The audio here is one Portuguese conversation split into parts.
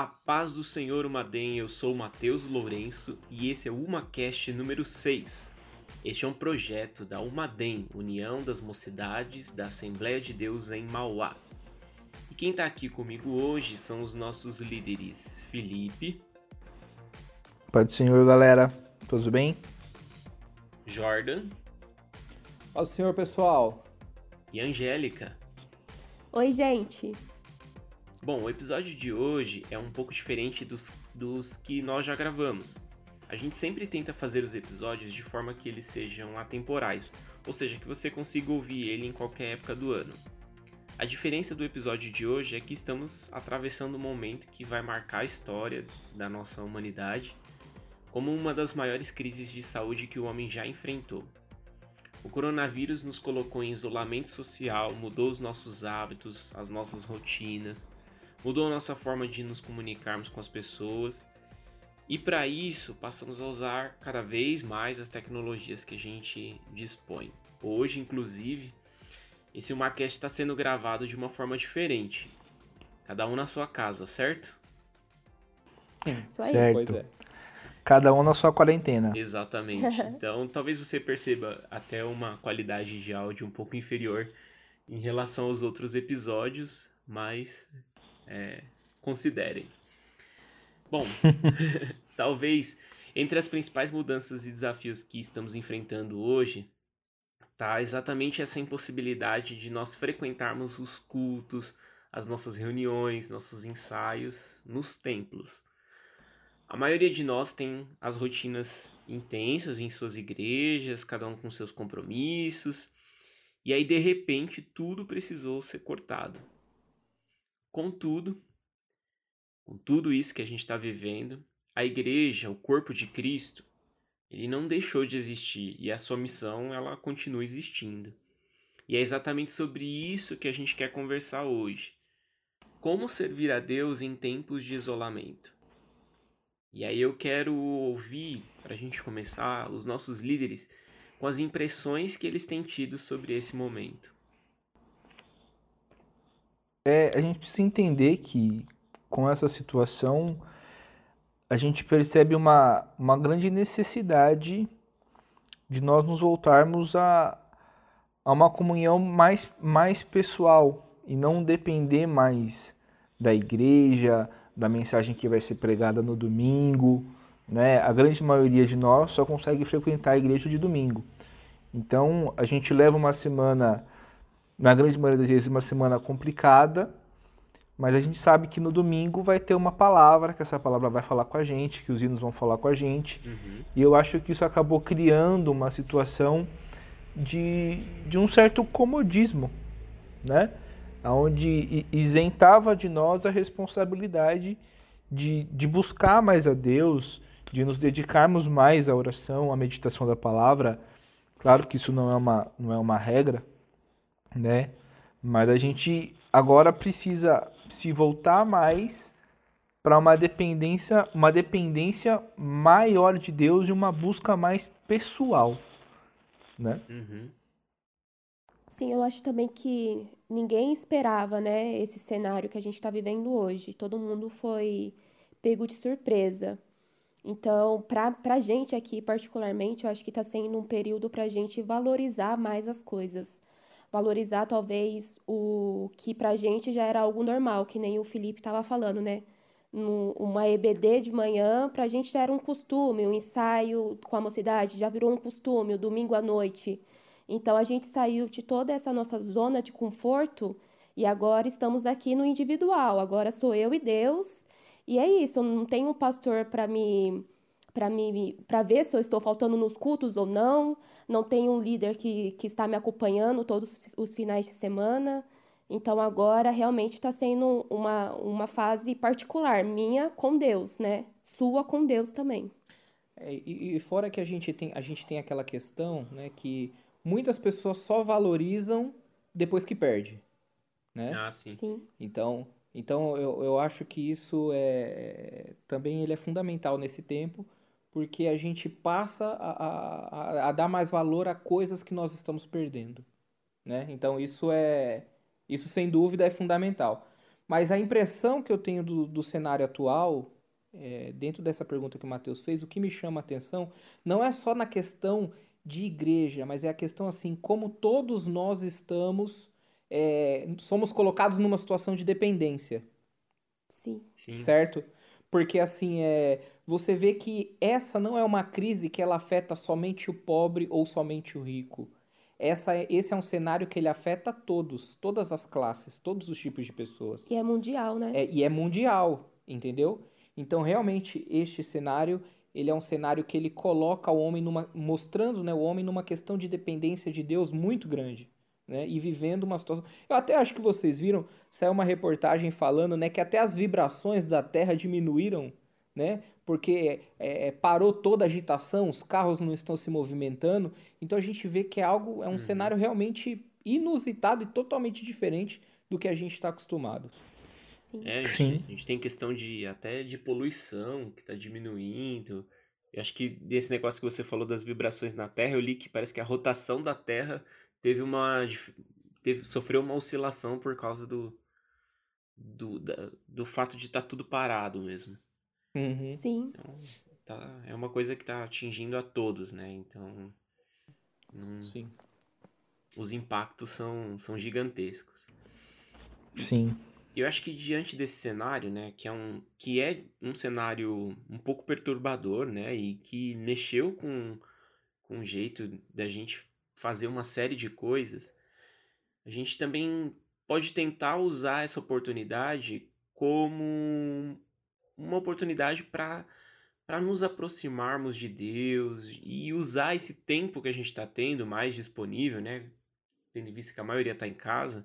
A paz do Senhor Umadem, eu sou Matheus Lourenço e esse é o UmaCast número 6. Este é um projeto da Umadem, União das Mocidades da Assembleia de Deus em Mauá. E quem está aqui comigo hoje são os nossos líderes Felipe. Pai do Senhor, galera. Tudo bem? Jordan. Paz do Senhor, pessoal. E Angélica. Oi, gente. Bom, o episódio de hoje é um pouco diferente dos, dos que nós já gravamos. A gente sempre tenta fazer os episódios de forma que eles sejam atemporais, ou seja, que você consiga ouvir ele em qualquer época do ano. A diferença do episódio de hoje é que estamos atravessando um momento que vai marcar a história da nossa humanidade como uma das maiores crises de saúde que o homem já enfrentou. O coronavírus nos colocou em isolamento social, mudou os nossos hábitos, as nossas rotinas, mudou a nossa forma de nos comunicarmos com as pessoas. E para isso, passamos a usar cada vez mais as tecnologias que a gente dispõe. Hoje, inclusive, esse Umacast está sendo gravado de uma forma diferente. Cada um na sua casa, certo? Isso aí. Certo. Pois é. Cada um na sua quarentena. Exatamente. Então, talvez você perceba até uma qualidade de áudio um pouco inferior em relação aos outros episódios, mas é, considerem. Bom, talvez entre as principais mudanças e desafios que estamos enfrentando hoje, tá exatamente essa impossibilidade de nós frequentarmos os cultos, as nossas reuniões, nossos ensaios nos templos. A maioria de nós tem as rotinas intensas em suas igrejas, cada um com seus compromissos, e aí de repente tudo precisou ser cortado. Contudo, com tudo isso que a gente está vivendo, a igreja, o corpo de Cristo, ele não deixou de existir e a sua missão ela continua existindo. E é exatamente sobre isso que a gente quer conversar hoje. Como servir a Deus em tempos de isolamento. E aí eu quero ouvir, para a gente começar, os nossos líderes com as impressões que eles têm tido sobre esse momento. É, a gente precisa entender que com essa situação a gente percebe uma, uma grande necessidade de nós nos voltarmos a, a uma comunhão mais, mais pessoal e não depender mais da igreja, da mensagem que vai ser pregada no domingo, né? A grande maioria de nós só consegue frequentar a igreja de domingo. Então, a gente leva uma semana, na grande maioria das vezes, uma semana complicada, mas a gente sabe que no domingo vai ter uma palavra, que essa palavra vai falar com a gente, que os hinos vão falar com a gente. Uhum. E eu acho que isso acabou criando uma situação de, de um certo comodismo, né? Onde isentava de nós a responsabilidade de, de buscar mais a Deus, de nos dedicarmos mais à oração, à meditação da palavra. Claro que isso não é uma, não é uma regra, né? Mas a gente agora precisa se voltar mais para uma dependência, uma dependência maior de Deus e uma busca mais pessoal, né? Uhum. Sim, eu acho também que ninguém esperava, né, esse cenário que a gente está vivendo hoje. Todo mundo foi pego de surpresa. Então, para a gente aqui, particularmente, eu acho que está sendo um período para a gente valorizar mais as coisas. Valorizar, talvez, o que para a gente já era algo normal, que nem o Felipe estava falando, né? No, uma EBD de manhã, para a gente já era um costume, um ensaio com a mocidade já virou um costume, o domingo à noite. Então a gente saiu de toda essa nossa zona de conforto e agora estamos aqui no individual. Agora sou eu e Deus. E é isso, não tenho um pastor para me para me para ver se eu estou faltando nos cultos ou não. Não tenho um líder que, que está me acompanhando todos os finais de semana. Então agora realmente está sendo uma, uma fase particular, minha com Deus, né? Sua com Deus também. É, e, e fora que a gente tem a gente tem aquela questão, né, que muitas pessoas só valorizam depois que perde, né? Ah, sim. Sim. Então, então eu, eu acho que isso é também ele é fundamental nesse tempo, porque a gente passa a, a, a dar mais valor a coisas que nós estamos perdendo, né? Então isso é isso sem dúvida é fundamental. Mas a impressão que eu tenho do, do cenário atual, é, dentro dessa pergunta que o Matheus fez, o que me chama a atenção não é só na questão de igreja, mas é a questão assim, como todos nós estamos, é, somos colocados numa situação de dependência. Sim. Sim. Certo? Porque assim, é, você vê que essa não é uma crise que ela afeta somente o pobre ou somente o rico. Essa, é, esse é um cenário que ele afeta todos, todas as classes, todos os tipos de pessoas. E é mundial, né? É, e é mundial, entendeu? Então, realmente, este cenário, ele é um cenário que ele coloca o homem numa, mostrando, né, o homem numa questão de dependência de Deus muito grande, né? E vivendo uma situação. Eu até acho que vocês viram, saiu uma reportagem falando, né, que até as vibrações da Terra diminuíram, né? Porque é, é parou toda a agitação, os carros não estão se movimentando. Então a gente vê que é algo, é um Uhum. cenário realmente inusitado e totalmente diferente do que a gente está acostumado. Sim. É, a gente, a gente tem questão de até de poluição que está diminuindo. Eu acho que desse negócio que você falou das vibrações na Terra, eu li que parece que a rotação da Terra teve uma teve, sofreu uma oscilação por causa do do, da- do fato de estar tudo parado mesmo. Uhum. Sim. Então, tá, é uma coisa que está atingindo a todos, né? Então, não- Sim. os impactos são, são gigantescos. Sim. Eu acho que diante desse cenário, né, que é um, que é um cenário um pouco perturbador, né, e que mexeu com, com o jeito da gente fazer uma série de coisas, a gente também pode tentar usar essa oportunidade como uma oportunidade para para nos aproximarmos de Deus e usar esse tempo que a gente está tendo mais disponível, né, tendo em vista que a maioria está em casa,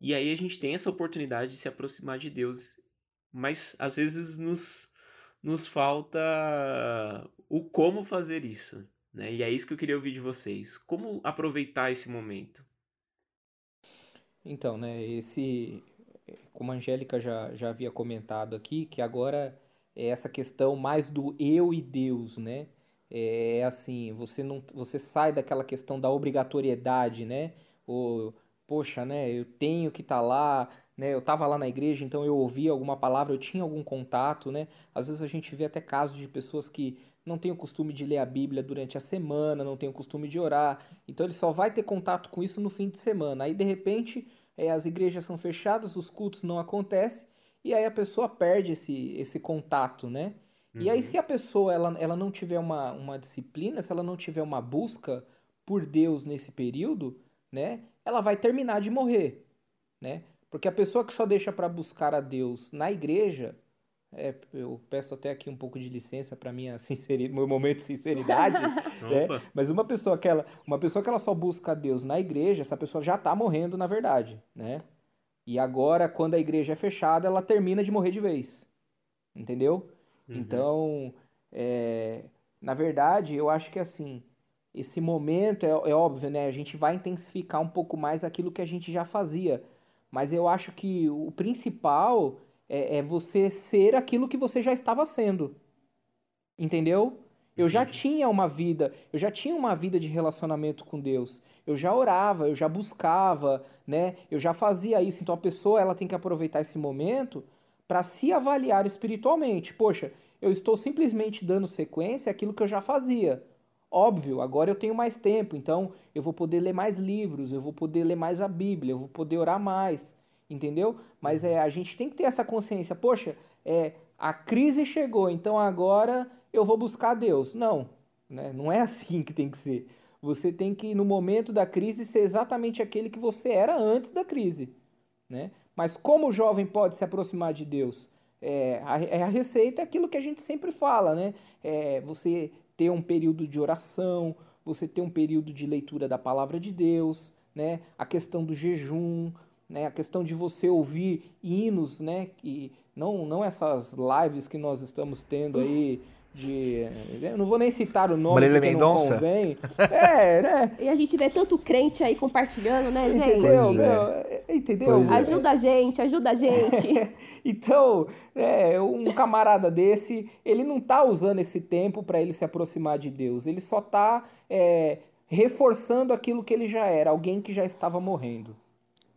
e aí a gente tem essa oportunidade de se aproximar de Deus, mas às vezes nos, nos falta o como fazer isso, né? E é isso que eu queria ouvir de vocês. Como aproveitar esse momento? Então, né, esse, como a Angélica já, já havia comentado aqui, que agora é essa questão mais do eu e Deus, né? É assim, você não, você sai daquela questão da obrigatoriedade, né? Ou, poxa, né, eu tenho que estar lá, né? Eu estava lá na igreja, então eu ouvi alguma palavra, eu tinha algum contato, né? Às vezes a gente vê até casos de pessoas que não têm o costume de ler a Bíblia durante a semana, não têm o costume de orar, então ele só vai ter contato com isso no fim de semana. Aí de repente é, as igrejas são fechadas, os cultos não acontecem, e aí a pessoa perde esse, esse contato, né? E aí, Uhum. se a pessoa ela, ela não tiver uma, uma disciplina, se ela não tiver uma busca por Deus nesse período, né? Ela vai terminar de morrer, né? Porque a pessoa que só deixa para buscar a Deus na igreja, é, eu peço até aqui um pouco de licença para minha sinceridade, meu momento de sinceridade, né? Mas uma pessoa que ela, uma pessoa que ela só busca a Deus na igreja, essa pessoa já está morrendo na verdade, né? E agora, quando a igreja é fechada, ela termina de morrer de vez, entendeu? Uhum. Então, é, na verdade, eu acho que assim, esse momento é, é óbvio, né? A gente vai intensificar um pouco mais aquilo que a gente já fazia, mas eu acho que o principal é, é você ser aquilo que você já estava sendo, entendeu? Eu já tinha uma vida, eu já tinha uma vida de relacionamento com Deus. Eu já orava, eu já buscava, né? Eu já fazia isso. Então a pessoa ela tem que aproveitar esse momento para se avaliar espiritualmente. Poxa, eu estou simplesmente dando sequência àquilo que eu já fazia. Óbvio, agora eu tenho mais tempo, então eu vou poder ler mais livros, eu vou poder ler mais a Bíblia, eu vou poder orar mais, entendeu? Mas é, a gente tem que ter essa consciência. Poxa, é, a crise chegou, então agora eu vou buscar Deus. Não, né? não é assim que tem que ser. Você tem que, no momento da crise, ser exatamente aquele que você era antes da crise. Né? Mas como o jovem pode se aproximar de Deus? É, a, é a receita é aquilo que a gente sempre fala, né? É você ter um período de oração, você ter um período de leitura da palavra de Deus, né? A questão do jejum, né? A questão de você ouvir hinos, né? Que não, não essas lives que nós estamos tendo aí de, eu não vou nem citar o nome Marília porque não Mendonça? convém. É, né? E a gente vê tanto crente aí compartilhando, né, gente? Entendeu? É. Meu, é, entendeu? É. Ajuda a gente, ajuda a gente. Então, é, um camarada desse, ele não tá usando esse tempo para ele se aproximar de Deus. Ele só tá é, reforçando aquilo que ele já era, alguém que já estava morrendo.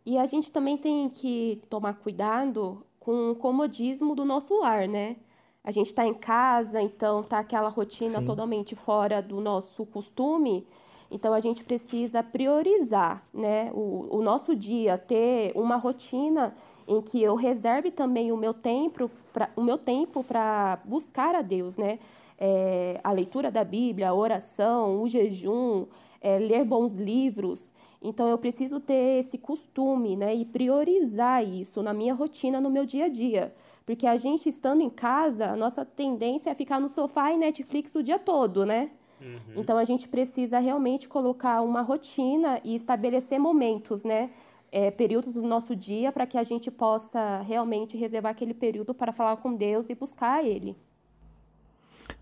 E a gente também tem que tomar cuidado com o comodismo do nosso lar, né? A gente está em casa, então tá aquela rotina Sim. totalmente fora do nosso costume. Então a gente precisa priorizar, né, o, o nosso dia, ter uma rotina em que eu reserve também o meu tempo, pra, o meu tempo para buscar a Deus, né? É, a leitura da Bíblia, a oração, o jejum, é, ler bons livros. Então eu preciso ter esse costume, né, e priorizar isso na minha rotina, no meu dia a dia. Porque a gente estando em casa, a nossa tendência é ficar no sofá e Netflix o dia todo, né? Uhum. Então a gente precisa realmente colocar uma rotina e estabelecer momentos, né? É, períodos do nosso dia para que a gente possa realmente reservar aquele período para falar com Deus e buscar Ele.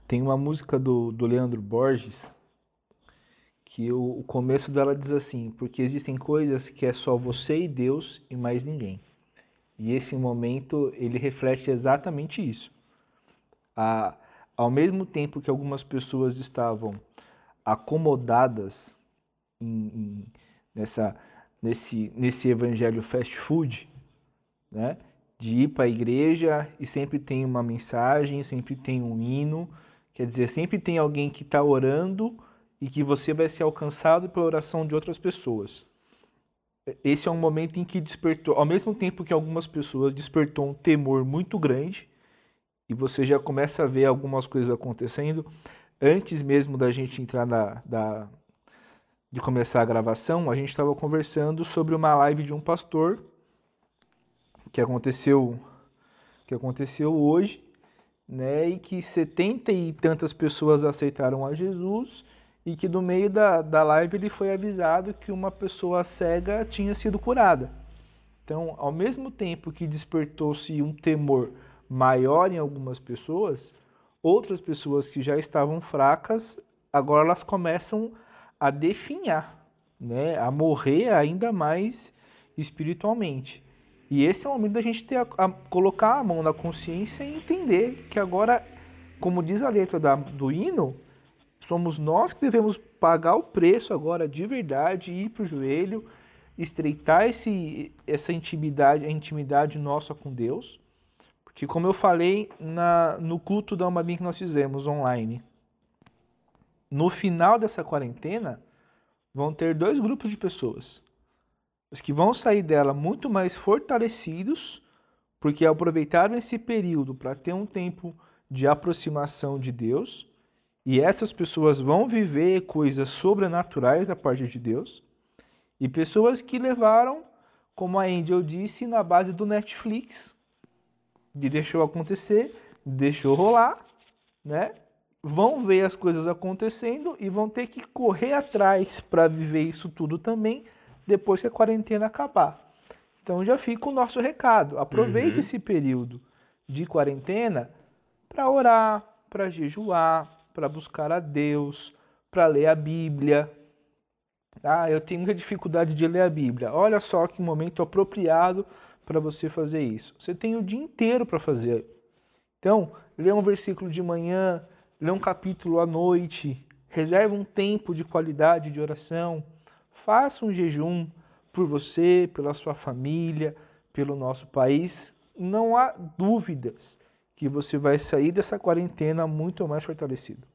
Tem uma música do, do Leandro Borges que o, o começo dela diz assim: porque existem coisas que é só você e Deus e mais ninguém. E esse momento ele reflete exatamente isso. A, ao mesmo tempo que algumas pessoas estavam acomodadas em, em, nessa, nesse, nesse evangelho fast food, né? de ir para a igreja e sempre tem uma mensagem, sempre tem um hino, quer dizer, sempre tem alguém que está orando e que você vai ser alcançado pela oração de outras pessoas. Esse é um momento em que despertou, ao mesmo tempo que algumas pessoas despertou um temor muito grande, e você já começa a ver algumas coisas acontecendo antes mesmo da gente entrar na da, de começar a gravação, a gente estava conversando sobre uma live de um pastor que aconteceu que aconteceu hoje, né, e que setenta e tantas pessoas aceitaram a Jesus e que no meio da, da live ele foi avisado que uma pessoa cega tinha sido curada. Então, ao mesmo tempo que despertou-se um temor maior em algumas pessoas, outras pessoas que já estavam fracas, agora elas começam a definhar, né? a morrer ainda mais espiritualmente. E esse é o momento da gente ter a, a, colocar a mão na consciência e entender que agora, como diz a letra da, do hino, somos nós que devemos pagar o preço agora de verdade, ir para o joelho, estreitar esse, essa intimidade, a intimidade nossa com Deus que como eu falei na, no culto da Almabim que nós fizemos online, no final dessa quarentena vão ter dois grupos de pessoas. Os que vão sair dela muito mais fortalecidos, porque aproveitaram esse período para ter um tempo de aproximação de Deus, e essas pessoas vão viver coisas sobrenaturais da parte de Deus, e pessoas que levaram, como a Angel disse, na base do Netflix, de deixou acontecer, deixou rolar, né? Vão ver as coisas acontecendo e vão ter que correr atrás para viver isso tudo também depois que a quarentena acabar. Então já fica o nosso recado. Aproveite uhum. esse período de quarentena para orar, para jejuar, para buscar a Deus, para ler a Bíblia. Ah, eu tenho dificuldade de ler a Bíblia. Olha só que momento apropriado para você fazer isso. Você tem o dia inteiro para fazer. Então, lê um versículo de manhã, lê um capítulo à noite, reserve um tempo de qualidade de oração, faça um jejum por você, pela sua família, pelo nosso país. Não há dúvidas que você vai sair dessa quarentena muito mais fortalecido.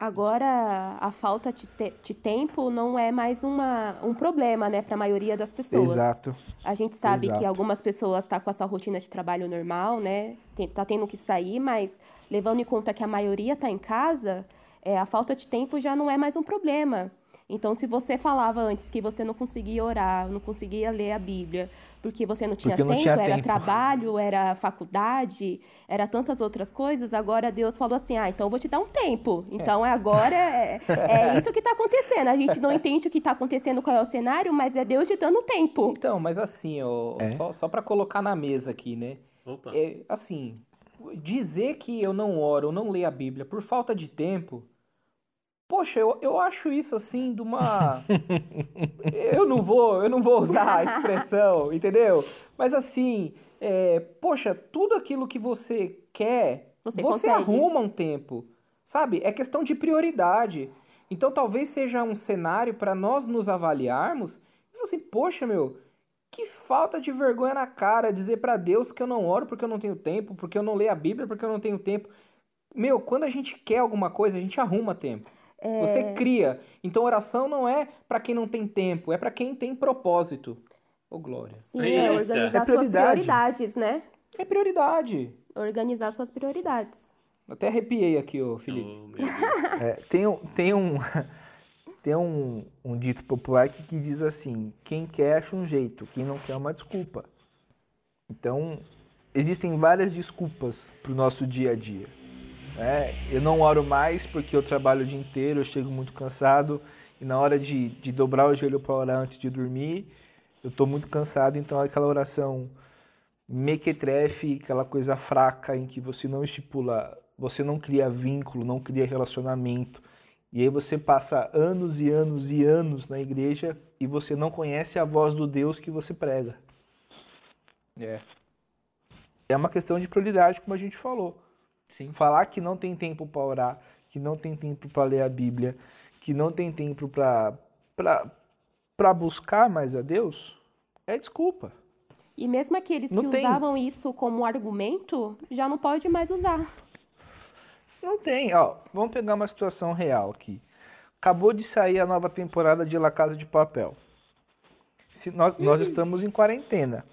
Agora, a falta de, te de, tempo não é mais uma, um problema, né, para a maioria das pessoas. Exato. A gente sabe Exato. que algumas pessoas estão tá com a sua rotina de trabalho normal, né, tem, tá tendo que sair, mas levando em conta que a maioria está em casa, é, a falta de tempo já não é mais um problema. Então, se você falava antes que você não conseguia orar, não conseguia ler a Bíblia, porque você não tinha tempo, tinha era tempo. trabalho, era faculdade, era tantas outras coisas, agora Deus falou assim: ah, então eu vou te dar um tempo. Então, é. agora é, é isso que está acontecendo. A gente não entende o que está acontecendo, qual é o cenário, mas é Deus te dando tempo. Então, mas assim, ó, é? só, só para colocar na mesa aqui, né? Opa. É, assim, dizer que eu não oro, eu não leio a Bíblia por falta de tempo Poxa, eu, eu acho isso assim de uma. eu não vou, eu não vou usar a expressão, entendeu? Mas assim, é, poxa, tudo aquilo que você quer, você, você arruma um tempo. Sabe? É questão de prioridade. Então talvez seja um cenário para nós nos avaliarmos e assim, poxa, meu, que falta de vergonha na cara dizer para Deus que eu não oro porque eu não tenho tempo, porque eu não leio a Bíblia porque eu não tenho tempo. Meu, quando a gente quer alguma coisa, a gente arruma tempo. É... Você cria. Então oração não é para quem não tem tempo, é para quem tem propósito. Ô, oh, Glória. Sim, é organizar é suas prioridades, né? É prioridade. Organizar suas prioridades. Até arrepiei aqui, ô Felipe. Oh, é, tem um, tem um, tem um, um dito popular que, que diz assim: quem quer acha um jeito, quem não quer uma desculpa. Então, existem várias desculpas para o nosso dia a dia. É, eu não oro mais porque eu trabalho o dia inteiro, eu chego muito cansado e na hora de, de dobrar o joelho para orar antes de dormir, eu estou muito cansado, então aquela oração mequetrefe, aquela coisa fraca em que você não estipula, você não cria vínculo, não cria relacionamento, e aí você passa anos e anos e anos na igreja e você não conhece a voz do Deus que você prega. É. É uma questão de prioridade, como a gente falou. Sim. Falar que não tem tempo para orar, que não tem tempo para ler a Bíblia, que não tem tempo para buscar mais a Deus, é desculpa. E mesmo aqueles não que tem. usavam isso como argumento, já não pode mais usar. Não tem, ó. Vamos pegar uma situação real aqui. Acabou de sair a nova temporada de La Casa de Papel. Se nós, nós estamos em quarentena.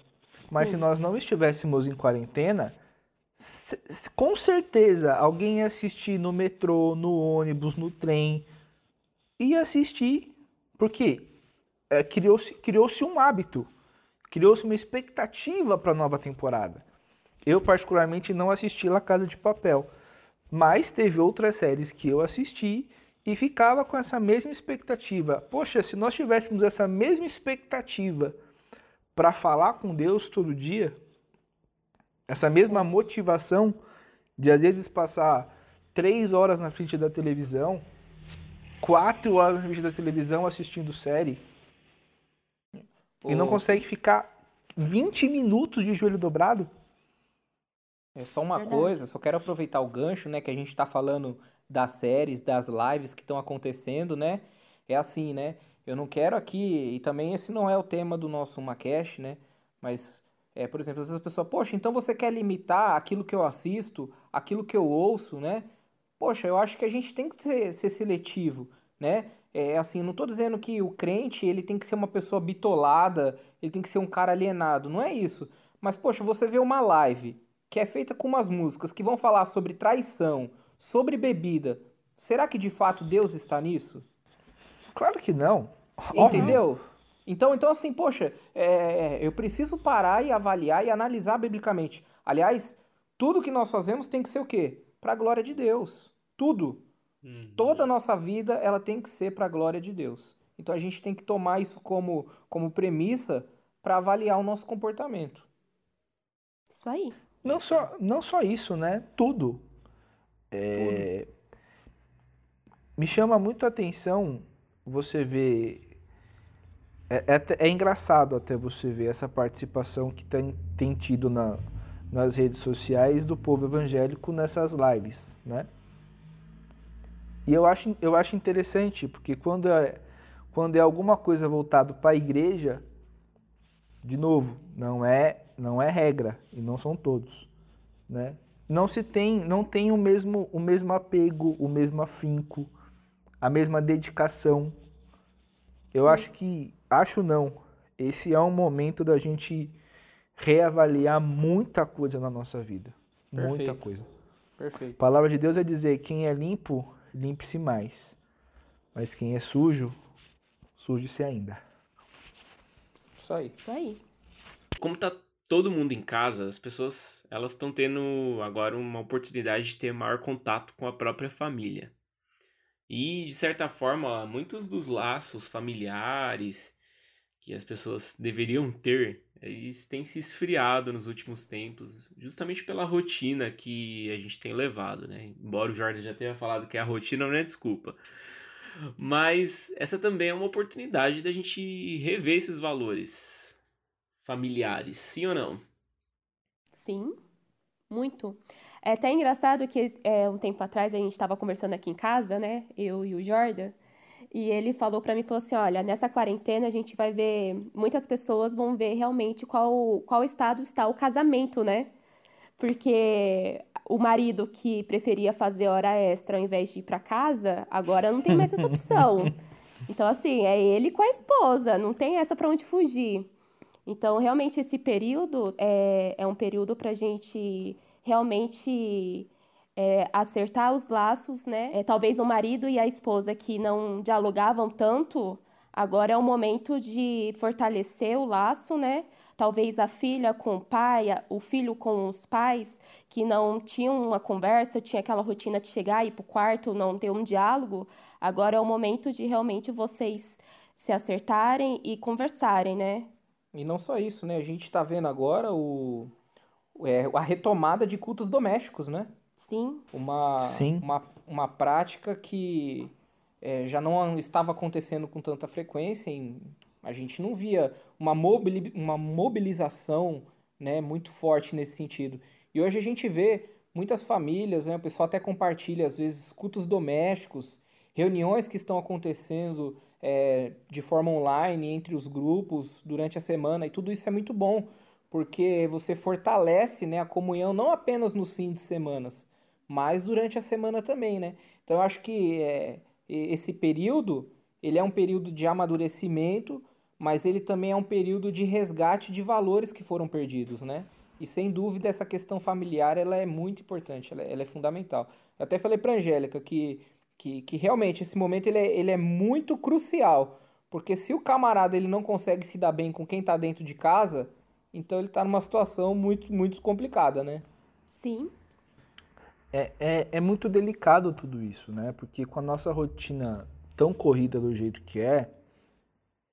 Mas Sim. se nós não estivéssemos em quarentena, com certeza alguém ia assistir no metrô, no ônibus, no trem. Ia assistir. Por quê? É, criou-se criou um hábito. Criou-se uma expectativa para a nova temporada. Eu, particularmente, não assisti La Casa de Papel. Mas teve outras séries que eu assisti e ficava com essa mesma expectativa. Poxa, se nós tivéssemos essa mesma expectativa para falar com Deus todo dia, essa mesma motivação de às vezes passar três horas na frente da televisão, quatro horas na frente da televisão assistindo série, Pô. e não consegue ficar 20 minutos de joelho dobrado, é só uma Verdade. coisa, só quero aproveitar o gancho, né, que a gente está falando das séries, das lives que estão acontecendo, né? É assim, né? Eu não quero aqui, e também esse não é o tema do nosso Macash, né? Mas, é, por exemplo, às vezes a pessoa, poxa, então você quer limitar aquilo que eu assisto, aquilo que eu ouço, né? Poxa, eu acho que a gente tem que ser, ser seletivo, né? É assim, não estou dizendo que o crente ele tem que ser uma pessoa bitolada, ele tem que ser um cara alienado, não é isso. Mas, poxa, você vê uma live que é feita com umas músicas que vão falar sobre traição, sobre bebida, será que de fato Deus está nisso? Claro que não. Entendeu? Então, então assim, poxa, é, eu preciso parar e avaliar e analisar biblicamente. Aliás, tudo que nós fazemos tem que ser o quê? Para a glória de Deus. Tudo. Uhum. Toda a nossa vida, ela tem que ser para a glória de Deus. Então a gente tem que tomar isso como, como premissa para avaliar o nosso comportamento. Isso aí. Não só, não só isso, né? Tudo. É... Tudo. Me chama muito a atenção você ver. É, é, é, engraçado até você ver essa participação que tem, tem tido na, nas redes sociais do povo evangélico nessas lives, né? E eu acho, eu acho interessante, porque quando é, quando é alguma coisa voltado para a igreja, de novo, não é não é regra e não são todos, né? Não se tem, não tem o mesmo o mesmo apego, o mesmo afinco, a mesma dedicação. Eu Sim. acho que acho não. Esse é um momento da gente reavaliar muita coisa na nossa vida, Perfeito. muita coisa. Perfeito. A palavra de Deus é dizer: quem é limpo, limpe-se mais. Mas quem é sujo, suje-se ainda. Isso aí. Isso aí. Como tá todo mundo em casa, as pessoas elas estão tendo agora uma oportunidade de ter maior contato com a própria família. E de certa forma, muitos dos laços familiares que as pessoas deveriam ter, eles têm se esfriado nos últimos tempos, justamente pela rotina que a gente tem levado, né? Embora o Jordan já tenha falado que a rotina não é desculpa. Mas essa também é uma oportunidade da gente rever esses valores familiares, sim ou não? Sim, muito. É até engraçado que é, um tempo atrás a gente estava conversando aqui em casa, né? Eu e o Jordan. E ele falou para mim, falou assim, olha, nessa quarentena a gente vai ver, muitas pessoas vão ver realmente qual, qual estado está o casamento, né? Porque o marido que preferia fazer hora extra ao invés de ir para casa, agora não tem mais essa opção. Então, assim, é ele com a esposa, não tem essa para onde fugir. Então, realmente, esse período é, é um período para a gente realmente é, acertar os laços, né? É, talvez o marido e a esposa que não dialogavam tanto, agora é o momento de fortalecer o laço, né? Talvez a filha com o pai, o filho com os pais, que não tinham uma conversa, tinha aquela rotina de chegar e ir para o quarto, não ter um diálogo. Agora é o momento de realmente vocês se acertarem e conversarem, né? E não só isso, né? A gente está vendo agora o, é, a retomada de cultos domésticos, né? Sim. Uma, Sim. uma, uma prática que é, já não estava acontecendo com tanta frequência. Em, a gente não via uma, mobili, uma mobilização né, muito forte nesse sentido. E hoje a gente vê muitas famílias, né, o pessoal até compartilha, às vezes, cultos domésticos, reuniões que estão acontecendo é, de forma online entre os grupos durante a semana, e tudo isso é muito bom porque você fortalece né, a comunhão não apenas nos fins de semana, mas durante a semana também, né? Então eu acho que é, esse período ele é um período de amadurecimento, mas ele também é um período de resgate de valores que foram perdidos, né? E sem dúvida essa questão familiar ela é muito importante, ela é, ela é fundamental. Eu até falei para Angélica que, que, que realmente esse momento ele é, ele é muito crucial, porque se o camarada ele não consegue se dar bem com quem está dentro de casa, então ele está numa situação muito, muito complicada, né? Sim. É, é, é muito delicado tudo isso, né? Porque com a nossa rotina tão corrida do jeito que é,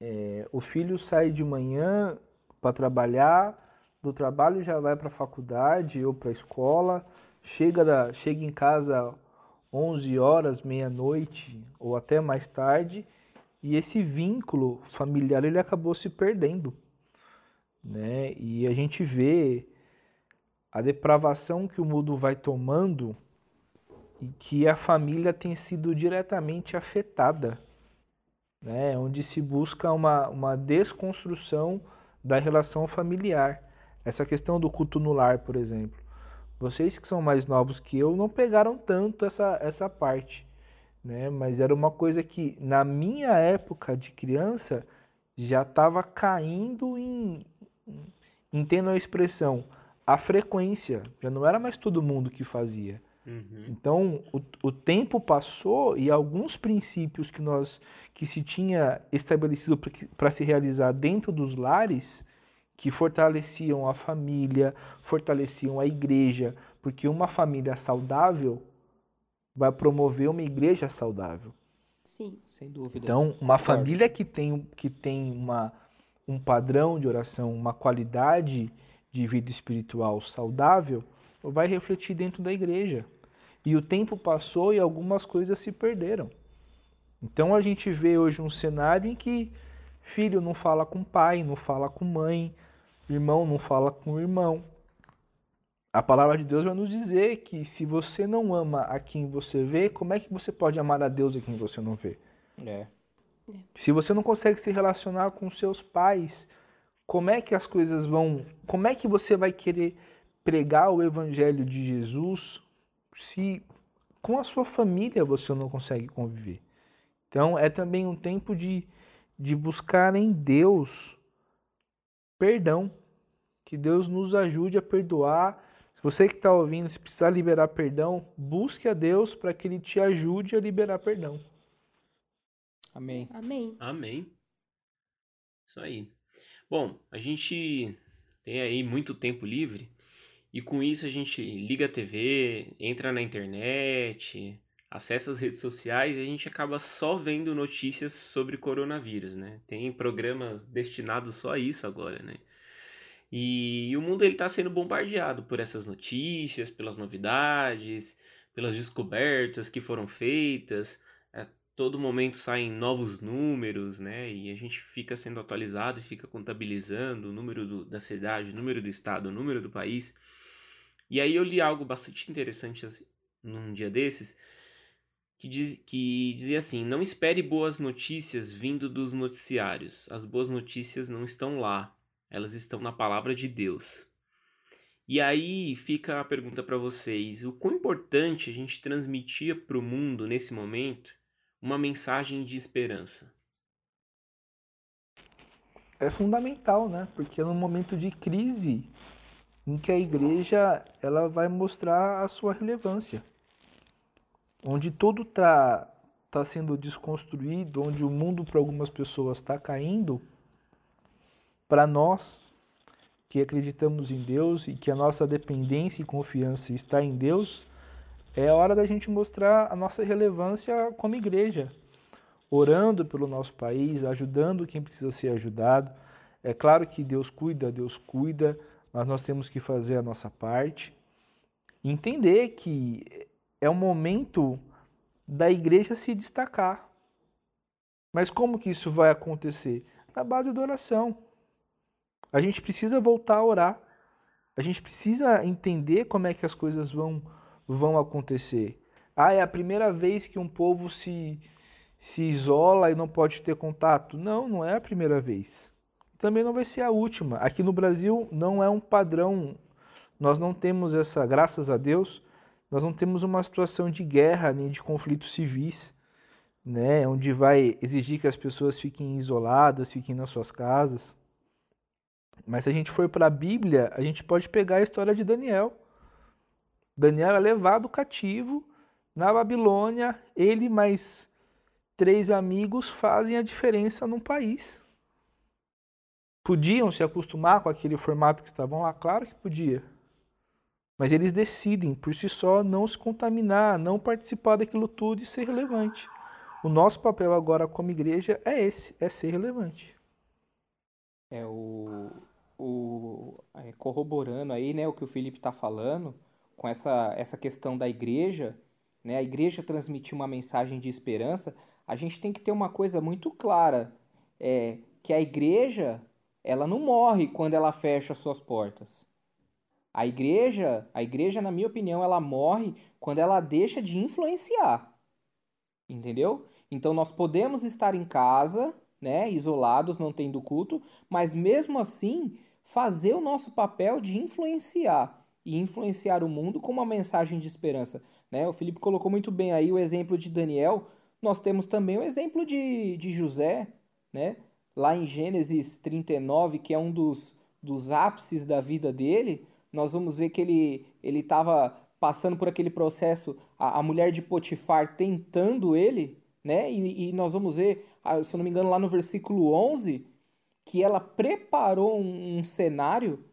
é o filho sai de manhã para trabalhar, do trabalho já vai para a faculdade ou para a escola, chega, da, chega em casa 11 horas, meia-noite ou até mais tarde, e esse vínculo familiar ele acabou se perdendo né? E a gente vê a depravação que o mundo vai tomando e que a família tem sido diretamente afetada, né? Onde se busca uma, uma desconstrução da relação familiar. Essa questão do culto no lar, por exemplo. Vocês que são mais novos que eu não pegaram tanto essa, essa parte, né? Mas era uma coisa que na minha época de criança já estava caindo em, entendam a expressão, a frequência. Já não era mais todo mundo que fazia. Uhum. Então, o, o tempo passou e alguns princípios que nós que se tinha estabelecido para se realizar dentro dos lares, que fortaleciam a família, fortaleciam a igreja, porque uma família saudável vai promover uma igreja saudável. Sim. Sem dúvida. Então, uma Concordo. família que tem, que tem uma, um padrão de oração, uma qualidade de vida espiritual saudável, vai refletir dentro da igreja. E o tempo passou e algumas coisas se perderam. Então a gente vê hoje um cenário em que filho não fala com pai, não fala com mãe, irmão não fala com irmão. A palavra de Deus vai nos dizer que se você não ama a quem você vê, como é que você pode amar a Deus a quem você não vê? É. Se você não consegue se relacionar com seus pais, como é que as coisas vão. Como é que você vai querer pregar o evangelho de Jesus se com a sua família você não consegue conviver? Então é também um tempo de, de buscar em Deus perdão. Que Deus nos ajude a perdoar. Se você que está ouvindo, se precisar liberar perdão, busque a Deus para que Ele te ajude a liberar perdão. Amém. Amém. Amém. Isso aí. Bom, a gente tem aí muito tempo livre e com isso a gente liga a TV, entra na internet, acessa as redes sociais e a gente acaba só vendo notícias sobre coronavírus, né? Tem programa destinado só a isso agora, né? E o mundo ele está sendo bombardeado por essas notícias, pelas novidades, pelas descobertas que foram feitas. Todo momento saem novos números, né? E a gente fica sendo atualizado fica contabilizando o número do, da cidade, o número do estado, o número do país. E aí eu li algo bastante interessante assim, num dia desses, que, diz, que dizia assim: Não espere boas notícias vindo dos noticiários. As boas notícias não estão lá, elas estão na palavra de Deus. E aí fica a pergunta para vocês: o quão importante a gente transmitir para o mundo nesse momento uma mensagem de esperança? É fundamental, né? Porque é num momento de crise em que a igreja ela vai mostrar a sua relevância onde tudo está tá sendo desconstruído, onde o mundo para algumas pessoas está caindo, para nós que acreditamos em Deus e que a nossa dependência e confiança está em Deus, é hora da gente mostrar a nossa relevância como igreja, orando pelo nosso país, ajudando quem precisa ser ajudado. É claro que Deus cuida, Deus cuida, mas nós temos que fazer a nossa parte. Entender que é um momento da igreja se destacar. Mas como que isso vai acontecer? Na base da oração. A gente precisa voltar a orar. A gente precisa entender como é que as coisas vão, vão acontecer. Ah, é a primeira vez que um povo se, se isola e não pode ter contato? Não, não é a primeira vez. Também não vai ser a última. Aqui no Brasil não é um padrão. Nós não temos essa, graças a Deus, nós não temos uma situação de guerra nem de conflitos civis, né, onde vai exigir que as pessoas fiquem isoladas, fiquem nas suas casas. Mas se a gente for para a Bíblia, a gente pode pegar a história de Daniel. Daniel é levado cativo na Babilônia, ele mais três amigos fazem a diferença num país. Podiam se acostumar com aquele formato que estavam lá? Claro que podia. Mas eles decidem por si só não se contaminar, não participar daquilo tudo e ser relevante. O nosso papel agora como igreja é esse, é ser relevante. É o, o é, corroborando aí, né, o que o Felipe está falando com essa essa questão da igreja, né, a igreja transmitir uma mensagem de esperança. A gente tem que ter uma coisa muito clara, é que a igreja ela não morre quando ela fecha suas portas. A igreja, a igreja, na minha opinião, ela morre quando ela deixa de influenciar. Entendeu? Então nós podemos estar em casa, né, isolados, não tendo culto, mas mesmo assim fazer o nosso papel de influenciar e influenciar o mundo com uma mensagem de esperança, né? O Felipe colocou muito bem aí o exemplo de Daniel. Nós temos também o exemplo de, de José, né? Lá em Gênesis 39, que é um dos, dos ápices da vida dele, nós vamos ver que ele estava passando por aquele processo, a, a, mulher de Potifar tentando ele, né? E, e, nós vamos ver, se eu não me engano, lá no versículo 11, que ela preparou um, um cenário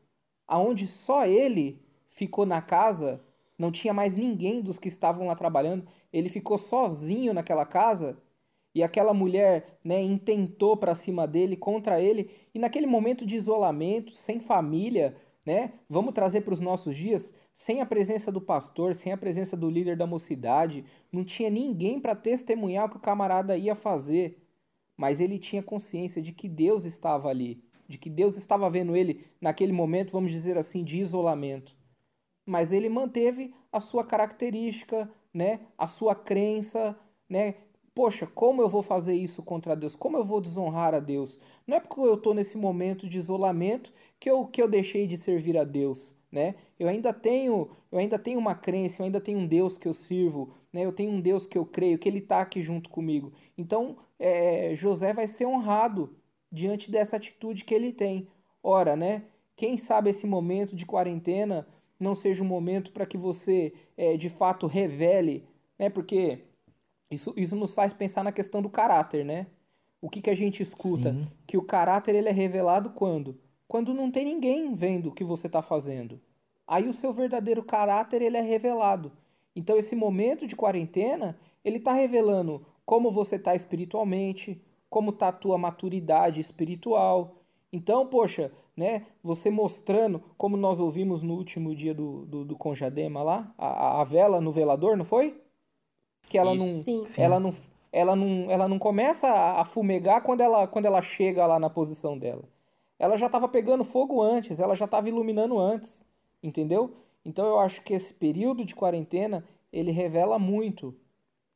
aonde só ele ficou na casa, não tinha mais ninguém dos que estavam lá trabalhando, ele ficou sozinho naquela casa e aquela mulher né, intentou para cima dele, contra ele, e naquele momento de isolamento, sem família, né? Vamos trazer para os nossos dias, sem a presença do pastor, sem a presença do líder da mocidade, não tinha ninguém para testemunhar o que o camarada ia fazer. Mas ele tinha consciência de que Deus estava ali, de que Deus estava vendo ele naquele momento, vamos dizer assim, de isolamento. Mas ele manteve a sua característica, né? A sua crença, né? Poxa, como eu vou fazer isso contra Deus? Como eu vou desonrar a Deus? Não é porque eu estou nesse momento de isolamento que eu, que eu deixei de servir a Deus, né? Eu ainda tenho, eu ainda tenho uma crença, eu ainda tenho um Deus que eu sirvo, né? Eu tenho um Deus que eu creio, que Ele está aqui junto comigo. Então, é, José vai ser honrado diante dessa atitude que ele tem. Ora, né? Quem sabe esse momento de quarentena não seja um momento para que você, é, de fato, revele, né? Porque isso, isso nos faz pensar na questão do caráter, né? O que, que a gente escuta? Sim. Que o caráter ele é revelado quando? Quando não tem ninguém vendo o que você está fazendo. Aí o seu verdadeiro caráter ele é revelado. Então esse momento de quarentena, ele está revelando como você está espiritualmente, como está a tua maturidade espiritual. Então, poxa, né, você mostrando, como nós ouvimos no último dia do, do, do Conjadema lá, a, a vela no velador, não foi? que ela não, Sim. ela não, ela não, ela não começa a fumegar quando ela, quando ela chega lá na posição dela. Ela já estava pegando fogo antes, ela já estava iluminando antes, entendeu? Então eu acho que esse período de quarentena ele revela muito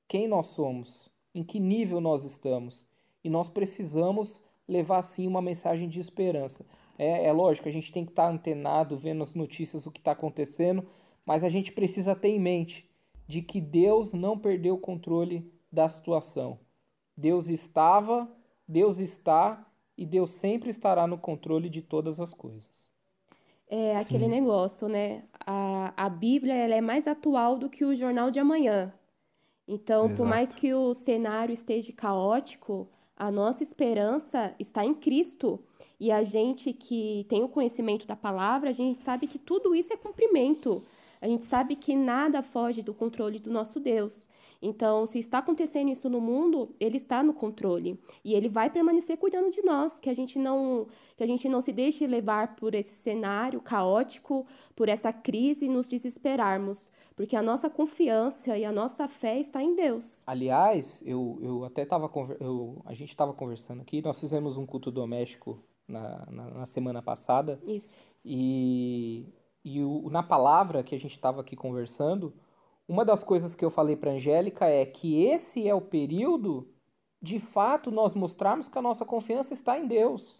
quem nós somos, em que nível nós estamos. E nós precisamos levar sim uma mensagem de esperança. É, é lógico, a gente tem que estar antenado, vendo as notícias, o que está acontecendo, mas a gente precisa ter em mente de que Deus não perdeu o controle da situação. Deus estava, Deus está e Deus sempre estará no controle de todas as coisas. É aquele Sim. negócio, né? A, a Bíblia ela é mais atual do que o jornal de amanhã. Então, Exato. por mais que o cenário esteja caótico, a nossa esperança está em Cristo. E a gente que tem o conhecimento da palavra, a gente sabe que tudo isso é cumprimento. A gente sabe que nada foge do controle do nosso Deus. Então, se está acontecendo isso no mundo, ele está no controle e ele vai permanecer cuidando de nós, que a gente não que a gente não se deixe levar por esse cenário caótico, por essa crise e nos desesperarmos, porque a nossa confiança e a nossa fé está em Deus. Aliás, eu, eu até estava a gente estava conversando aqui, nós fizemos um culto doméstico na, na, na semana passada. Isso. E e o, na palavra que a gente estava aqui conversando, uma das coisas que eu falei para Angélica é que esse é o período de fato nós mostrarmos que a nossa confiança está em Deus.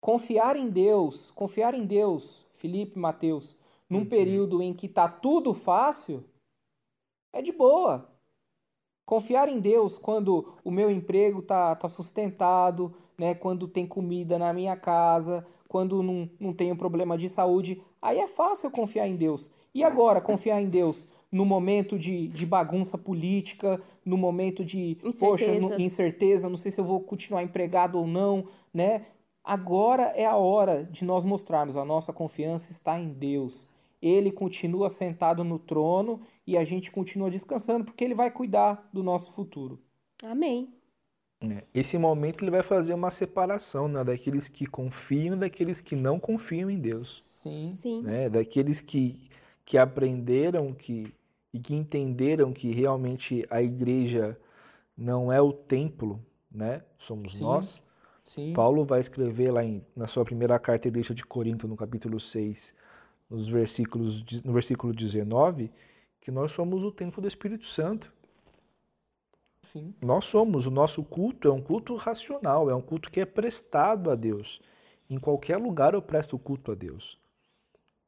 Confiar em Deus, confiar em Deus, Felipe, Mateus, num uhum. período em que está tudo fácil, é de boa. Confiar em Deus quando o meu emprego tá, tá sustentado, né? quando tem comida na minha casa, quando não, não tenho problema de saúde, aí é fácil confiar em Deus. E agora, confiar em Deus no momento de, de bagunça política, no momento de, poxa, no, incerteza, não sei se eu vou continuar empregado ou não, né? Agora é a hora de nós mostrarmos a nossa confiança está em Deus. Ele continua sentado no trono e a gente continua descansando porque ele vai cuidar do nosso futuro. Amém. É, esse momento ele vai fazer uma separação né, daqueles que confiam e daqueles que não confiam em Deus. Sim. Sim. Né, daqueles que, que aprenderam que, e que entenderam que realmente a igreja não é o templo, né? Somos Sim. nós. Sim. Paulo vai escrever lá em, na sua primeira carta à igreja de Corinto, no capítulo 6, nos versículos, no versículo 19, que nós somos o templo do Espírito Santo. Sim. Nós somos, o nosso culto é um culto racional, é um culto que é prestado a Deus. Em qualquer lugar eu presto culto a Deus.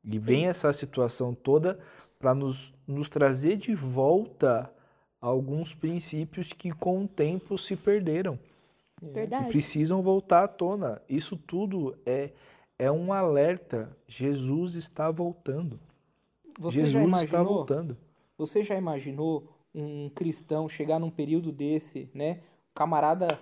E Sim. vem essa situação toda para nos, nos trazer de volta alguns princípios que com o tempo se perderam. É. Verdade. E precisam voltar à tona. Isso tudo é, é um alerta. Jesus está voltando. Você Jesus já imaginou, está voltando. Você já imaginou um cristão chegar num período desse, né? Camarada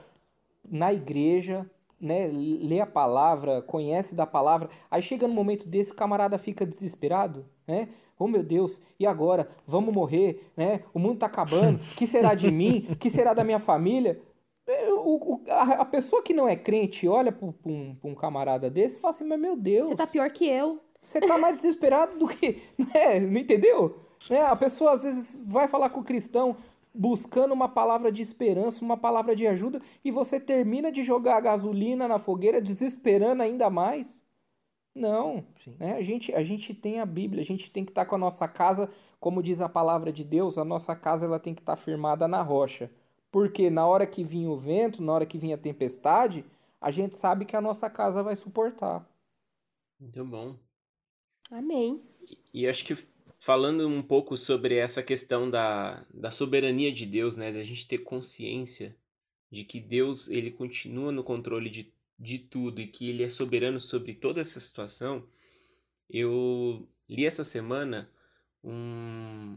na igreja, né? Lê a palavra, conhece da palavra. Aí chega no momento desse, o camarada fica desesperado, né? Oh meu Deus, e agora? Vamos morrer, né? O mundo tá acabando. que será de mim? que será da minha família? É, o, o, a, a, pessoa que não é crente olha para um, pra um camarada desse e fala assim: Mas meu Deus. Você tá pior que eu. Você tá mais desesperado do que. Né? Não entendeu? É, a pessoa às vezes vai falar com o cristão buscando uma palavra de esperança, uma palavra de ajuda, e você termina de jogar a gasolina na fogueira, desesperando ainda mais. Não, né? a, gente, a gente tem a Bíblia, a gente tem que estar tá com a nossa casa, como diz a palavra de Deus, a nossa casa ela tem que estar tá firmada na rocha. Porque na hora que vinha o vento, na hora que vinha a tempestade, a gente sabe que a nossa casa vai suportar. Muito bom. Amém. E, e acho que falando um pouco sobre essa questão da, da soberania de Deus, né? Da gente ter consciência de que Deus ele continua no controle de, de tudo e que ele é soberano sobre toda essa situação. Eu li essa semana um,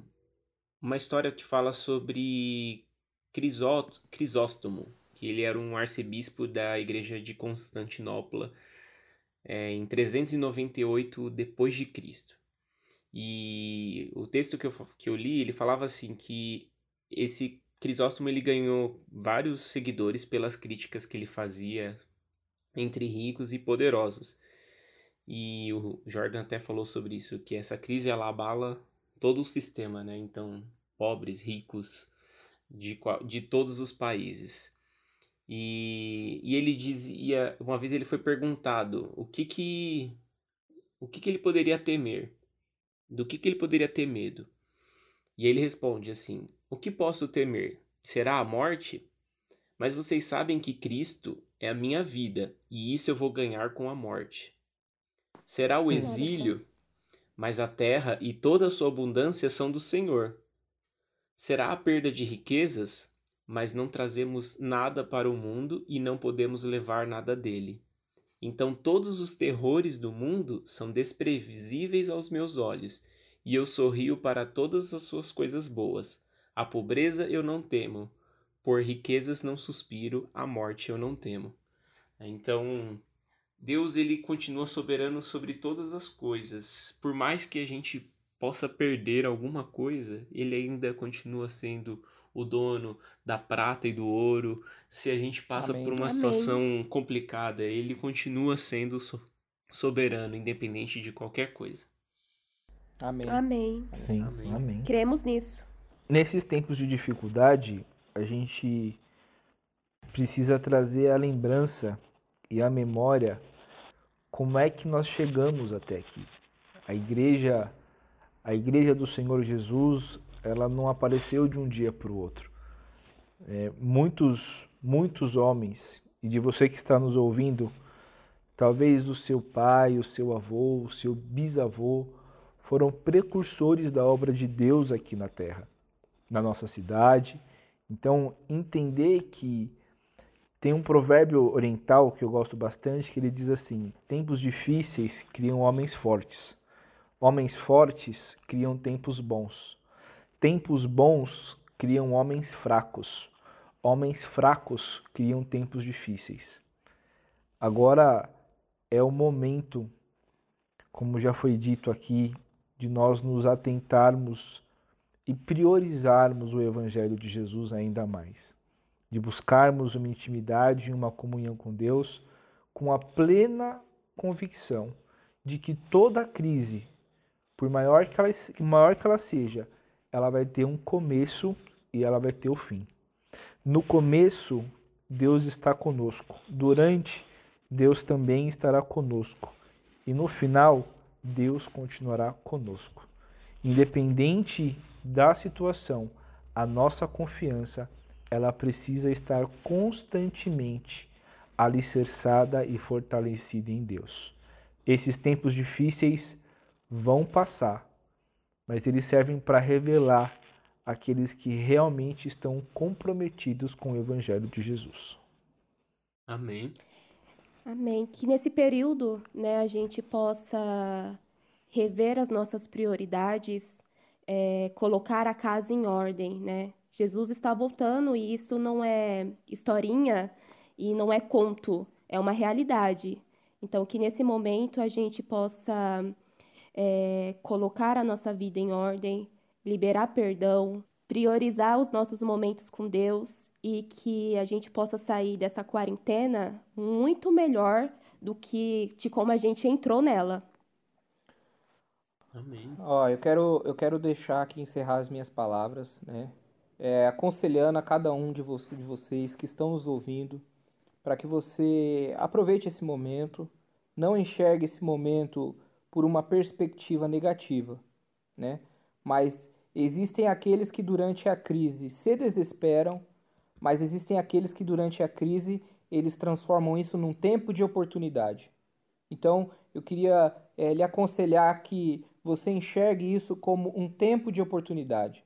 uma história que fala sobre Crisóstomo, que ele era um arcebispo da igreja de Constantinopla é, em 398 depois de Cristo. E o texto que eu, que eu li, ele falava assim que esse Crisóstomo ele ganhou vários seguidores pelas críticas que ele fazia entre ricos e poderosos. E o Jordan até falou sobre isso, que essa crise ela abala todo o sistema, né? Então, pobres, ricos, de, de todos os países. E, e ele dizia, uma vez ele foi perguntado o que que, o que, que ele poderia temer do que, que ele poderia ter medo. E ele responde assim: O que posso temer? Será a morte? Mas vocês sabem que Cristo é a minha vida, e isso eu vou ganhar com a morte. Será o exílio, mas a terra e toda a sua abundância são do Senhor. Será a perda de riquezas, mas não trazemos nada para o mundo e não podemos levar nada dele. Então todos os terrores do mundo são desprevisíveis aos meus olhos, e eu sorrio para todas as suas coisas boas. A pobreza eu não temo, por riquezas não suspiro, a morte eu não temo. Então, Deus ele continua soberano sobre todas as coisas. Por mais que a gente possa perder alguma coisa, ele ainda continua sendo o dono da prata e do ouro. Se a gente passa Amém. por uma Amém. situação complicada, ele continua sendo soberano, independente de qualquer coisa. Amém. Amém. Sim, Amém. Amém. Cremos nisso. Nesses tempos de dificuldade, a gente precisa trazer a lembrança e a memória como é que nós chegamos até aqui. A igreja, a igreja do Senhor Jesus, ela não apareceu de um dia para o outro. É, muitos, muitos homens, e de você que está nos ouvindo, talvez o seu pai, o seu avô, o seu bisavô, foram precursores da obra de Deus aqui na terra na nossa cidade. Então, entender que tem um provérbio oriental que eu gosto bastante, que ele diz assim: tempos difíceis criam homens fortes. Homens fortes criam tempos bons. Tempos bons criam homens fracos. Homens fracos criam tempos difíceis. Agora é o momento, como já foi dito aqui, de nós nos atentarmos e priorizarmos o Evangelho de Jesus ainda mais, de buscarmos uma intimidade e uma comunhão com Deus com a plena convicção de que toda crise, por maior que ela, maior que ela seja, ela vai ter um começo e ela vai ter o um fim. No começo, Deus está conosco. Durante, Deus também estará conosco. E no final, Deus continuará conosco. Independente da situação, a nossa confiança ela precisa estar constantemente alicerçada e fortalecida em Deus. Esses tempos difíceis vão passar, mas eles servem para revelar aqueles que realmente estão comprometidos com o Evangelho de Jesus. Amém. Amém. Que nesse período, né, a gente possa rever as nossas prioridades, é, colocar a casa em ordem, né? Jesus está voltando e isso não é historinha e não é conto, é uma realidade. Então, que nesse momento a gente possa é, colocar a nossa vida em ordem, liberar perdão, priorizar os nossos momentos com Deus e que a gente possa sair dessa quarentena muito melhor do que de como a gente entrou nela. Amém. Ó, eu quero, eu quero deixar aqui encerrar as minhas palavras, né? É, aconselhando a cada um de, vo de vocês que estão nos ouvindo, para que você aproveite esse momento, não enxergue esse momento por uma perspectiva negativa, né? Mas existem aqueles que durante a crise se desesperam, mas existem aqueles que durante a crise eles transformam isso num tempo de oportunidade. Então, eu queria é, lhe aconselhar que você enxergue isso como um tempo de oportunidade,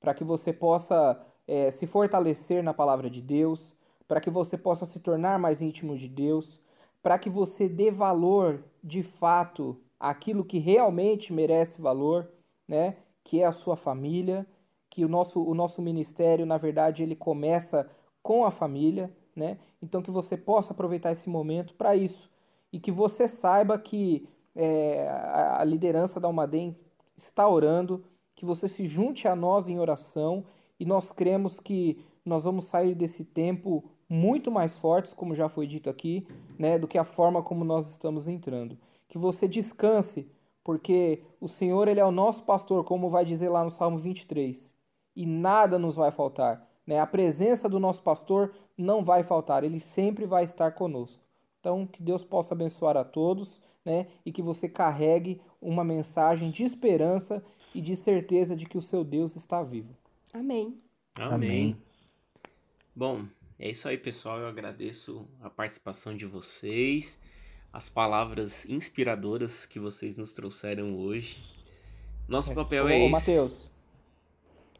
para que você possa é, se fortalecer na palavra de Deus, para que você possa se tornar mais íntimo de Deus, para que você dê valor de fato àquilo que realmente merece valor, né? Que é a sua família, que o nosso, o nosso ministério, na verdade, ele começa com a família, né? Então que você possa aproveitar esse momento para isso e que você saiba que é, a liderança da Almaden está orando, que você se junte a nós em oração e nós cremos que nós vamos sair desse tempo muito mais fortes, como já foi dito aqui, né, do que a forma como nós estamos entrando. Que você descanse, porque o Senhor ele é o nosso pastor, como vai dizer lá no Salmo 23, e nada nos vai faltar. Né? A presença do nosso pastor não vai faltar, ele sempre vai estar conosco. Então, que Deus possa abençoar a todos né? E que você carregue uma mensagem de esperança e de certeza de que o seu Deus está vivo. Amém. Amém. Amém. Bom, é isso aí, pessoal. Eu agradeço a participação de vocês, as palavras inspiradoras que vocês nos trouxeram hoje. Nosso papel ô, é ô, esse. Matheus,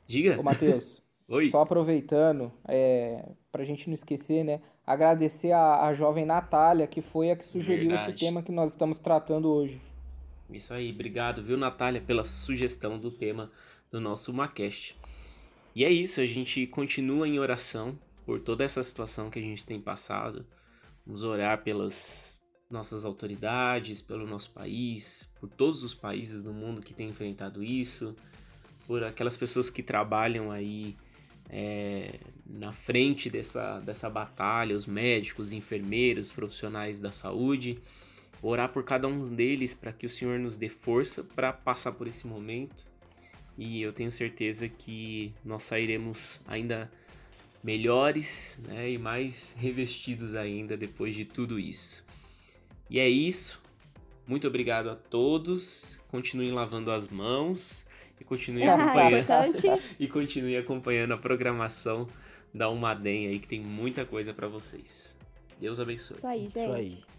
Diga. ô, Matheus, Oi. só aproveitando, é, pra gente não esquecer, né? Agradecer a, a jovem Natália, que foi a que sugeriu esse Verdade. tema que nós estamos tratando hoje. Isso aí, obrigado, viu, Natália, pela sugestão do tema do nosso Macast. E é isso, a gente continua em oração por toda essa situação que a gente tem passado. Vamos orar pelas nossas autoridades, pelo nosso país, por todos os países do mundo que têm enfrentado isso, por aquelas pessoas que trabalham aí é, na frente dessa, dessa batalha, os médicos, enfermeiros, profissionais da saúde orar por cada um deles para que o Senhor nos dê força para passar por esse momento. E eu tenho certeza que nós sairemos ainda melhores né, e mais revestidos ainda depois de tudo isso. E é isso. Muito obrigado a todos. Continuem lavando as mãos e continuem Ah, acompanhando importante. e continue acompanhando a programação da Umadem aí que tem muita coisa para vocês. Deus abençoe. Isso aí, Isso aí. gente.